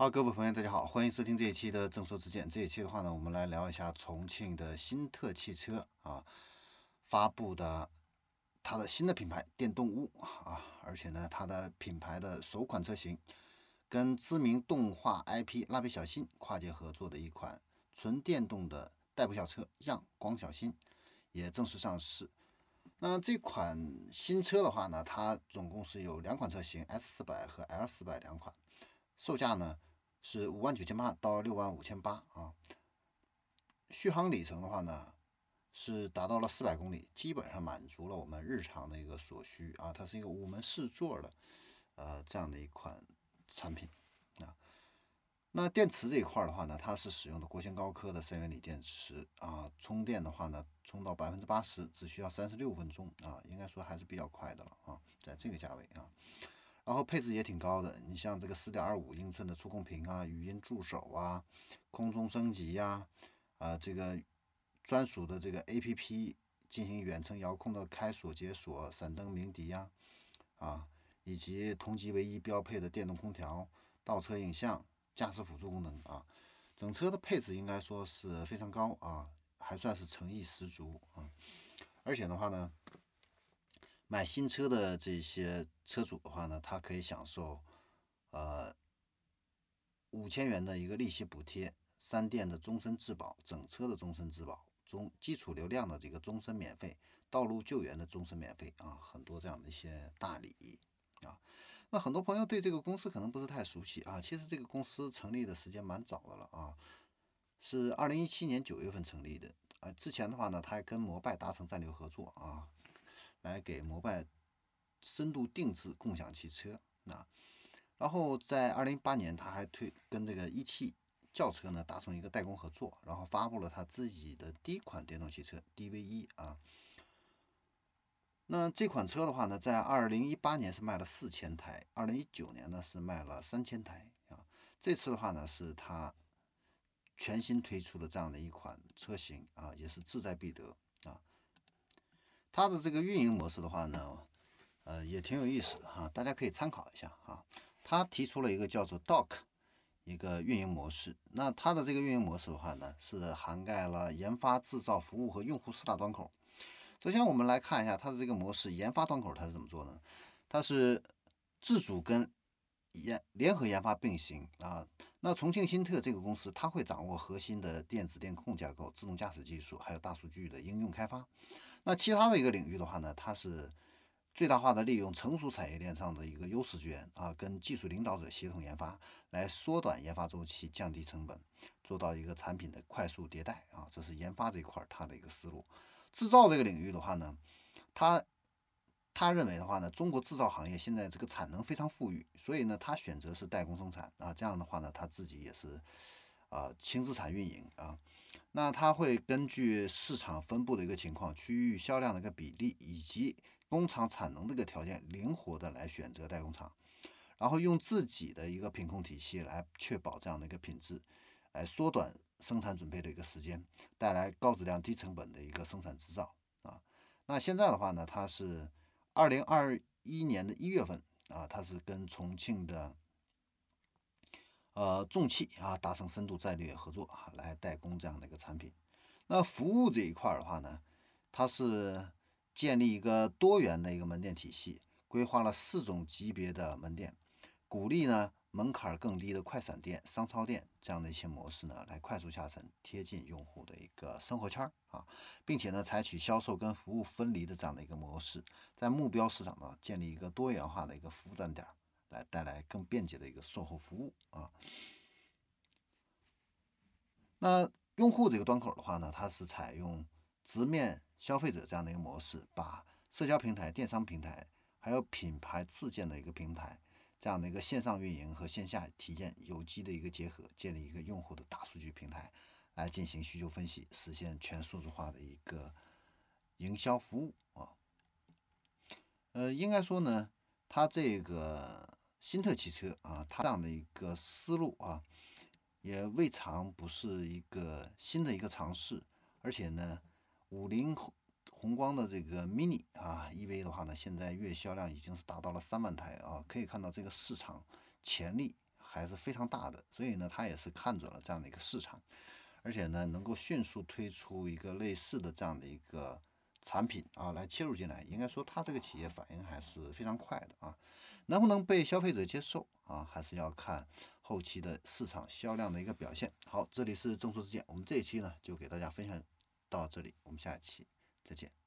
好，各位朋友，大家好，欢迎收听这一期的正说之见。这一期的话呢，我们来聊一下重庆的新特汽车啊发布的它的新的品牌电动屋啊，而且呢，它的品牌的首款车型跟知名动画 IP 蜡笔小新跨界合作的一款纯电动的代步小车样光小新也正式上市。那这款新车的话呢，它总共是有两款车型，S 四百和 L 四百两款，售价呢。是五万九千八到六万五千八啊，续航里程的话呢，是达到了四百公里，基本上满足了我们日常的一个所需啊。它是一个五门四座的，呃，这样的一款产品啊。那电池这一块的话呢，它是使用的国轩高科的三元锂电池啊，充电的话呢，充到百分之八十只需要三十六分钟啊，应该说还是比较快的了啊，在这个价位啊。然后配置也挺高的，你像这个四点二五英寸的触控屏啊，语音助手啊，空中升级呀，啊这个专属的这个 A P P 进行远程遥控的开锁解锁、闪灯鸣笛呀，啊，以及同级唯一标配的电动空调、倒车影像、驾驶辅助功能啊，整车的配置应该说是非常高啊，还算是诚意十足啊，而且的话呢。买新车的这些车主的话呢，他可以享受，呃，五千元的一个利息补贴，三电的终身质保，整车的终身质保，中基础流量的这个终身免费，道路救援的终身免费啊，很多这样的一些大礼啊。那很多朋友对这个公司可能不是太熟悉啊，其实这个公司成立的时间蛮早的了啊，是二零一七年九月份成立的啊。之前的话呢，他还跟摩拜达成战略合作啊。来给摩拜深度定制共享汽车啊，然后在二零一八年，他还推跟这个一汽轿车呢达成一个代工合作，然后发布了他自己的第一款电动汽车 DV 一啊。那这款车的话呢，在二零一八年是卖了四千台，二零一九年呢是卖了三千台啊。这次的话呢，是他全新推出的这样的一款车型啊，也是志在必得啊。它的这个运营模式的话呢，呃，也挺有意思的哈，大家可以参考一下哈。它提出了一个叫做 Dock 一个运营模式，那它的这个运营模式的话呢，是涵盖了研发、制造、服务和用户四大端口。首先我们来看一下它的这个模式，研发端口它是怎么做的？它是自主跟研联合研发并行啊。那重庆新特这个公司，它会掌握核心的电子电控架构、自动驾驶技术，还有大数据的应用开发。那其他的一个领域的话呢，它是最大化的利用成熟产业链上的一个优势资源啊，跟技术领导者协同研发，来缩短研发周期，降低成本，做到一个产品的快速迭代啊，这是研发这一块它的一个思路。制造这个领域的话呢，他他认为的话呢，中国制造行业现在这个产能非常富裕，所以呢，他选择是代工生产啊，这样的话呢，他自己也是啊轻资产运营啊。那他会根据市场分布的一个情况、区域销量的一个比例以及工厂产能的一个条件，灵活的来选择代工厂，然后用自己的一个品控体系来确保这样的一个品质，来缩短生产准备的一个时间，带来高质量、低成本的一个生产制造啊。那现在的话呢，它是二零二一年的一月份啊，它是跟重庆的。呃，重汽啊，达成深度战略合作啊，来代工这样的一个产品。那服务这一块的话呢，它是建立一个多元的一个门店体系，规划了四种级别的门店，鼓励呢门槛更低的快闪店、商超店这样的一些模式呢，来快速下沉，贴近用户的一个生活圈啊，并且呢，采取销售跟服务分离的这样的一个模式，在目标市场呢，建立一个多元化的一个服务站点。来带来更便捷的一个售后服务啊。那用户这个端口的话呢，它是采用直面消费者这样的一个模式，把社交平台、电商平台，还有品牌自建的一个平台，这样的一个线上运营和线下体验有机的一个结合，建立一个用户的大数据平台，来进行需求分析，实现全数字化的一个营销服务啊。呃，应该说呢，它这个。新特汽车啊，它这样的一个思路啊，也未尝不是一个新的一个尝试。而且呢，五菱宏光的这个 mini 啊 EV 的话呢，现在月销量已经是达到了三万台啊，可以看到这个市场潜力还是非常大的，所以呢，它也是看准了这样的一个市场，而且呢，能够迅速推出一个类似的这样的一个产品啊，来切入进来。应该说，它这个企业反应还是非常快的啊。能不能被消费者接受啊，还是要看后期的市场销量的一个表现。好，这里是正说之见，我们这一期呢就给大家分享到这里，我们下一期再见。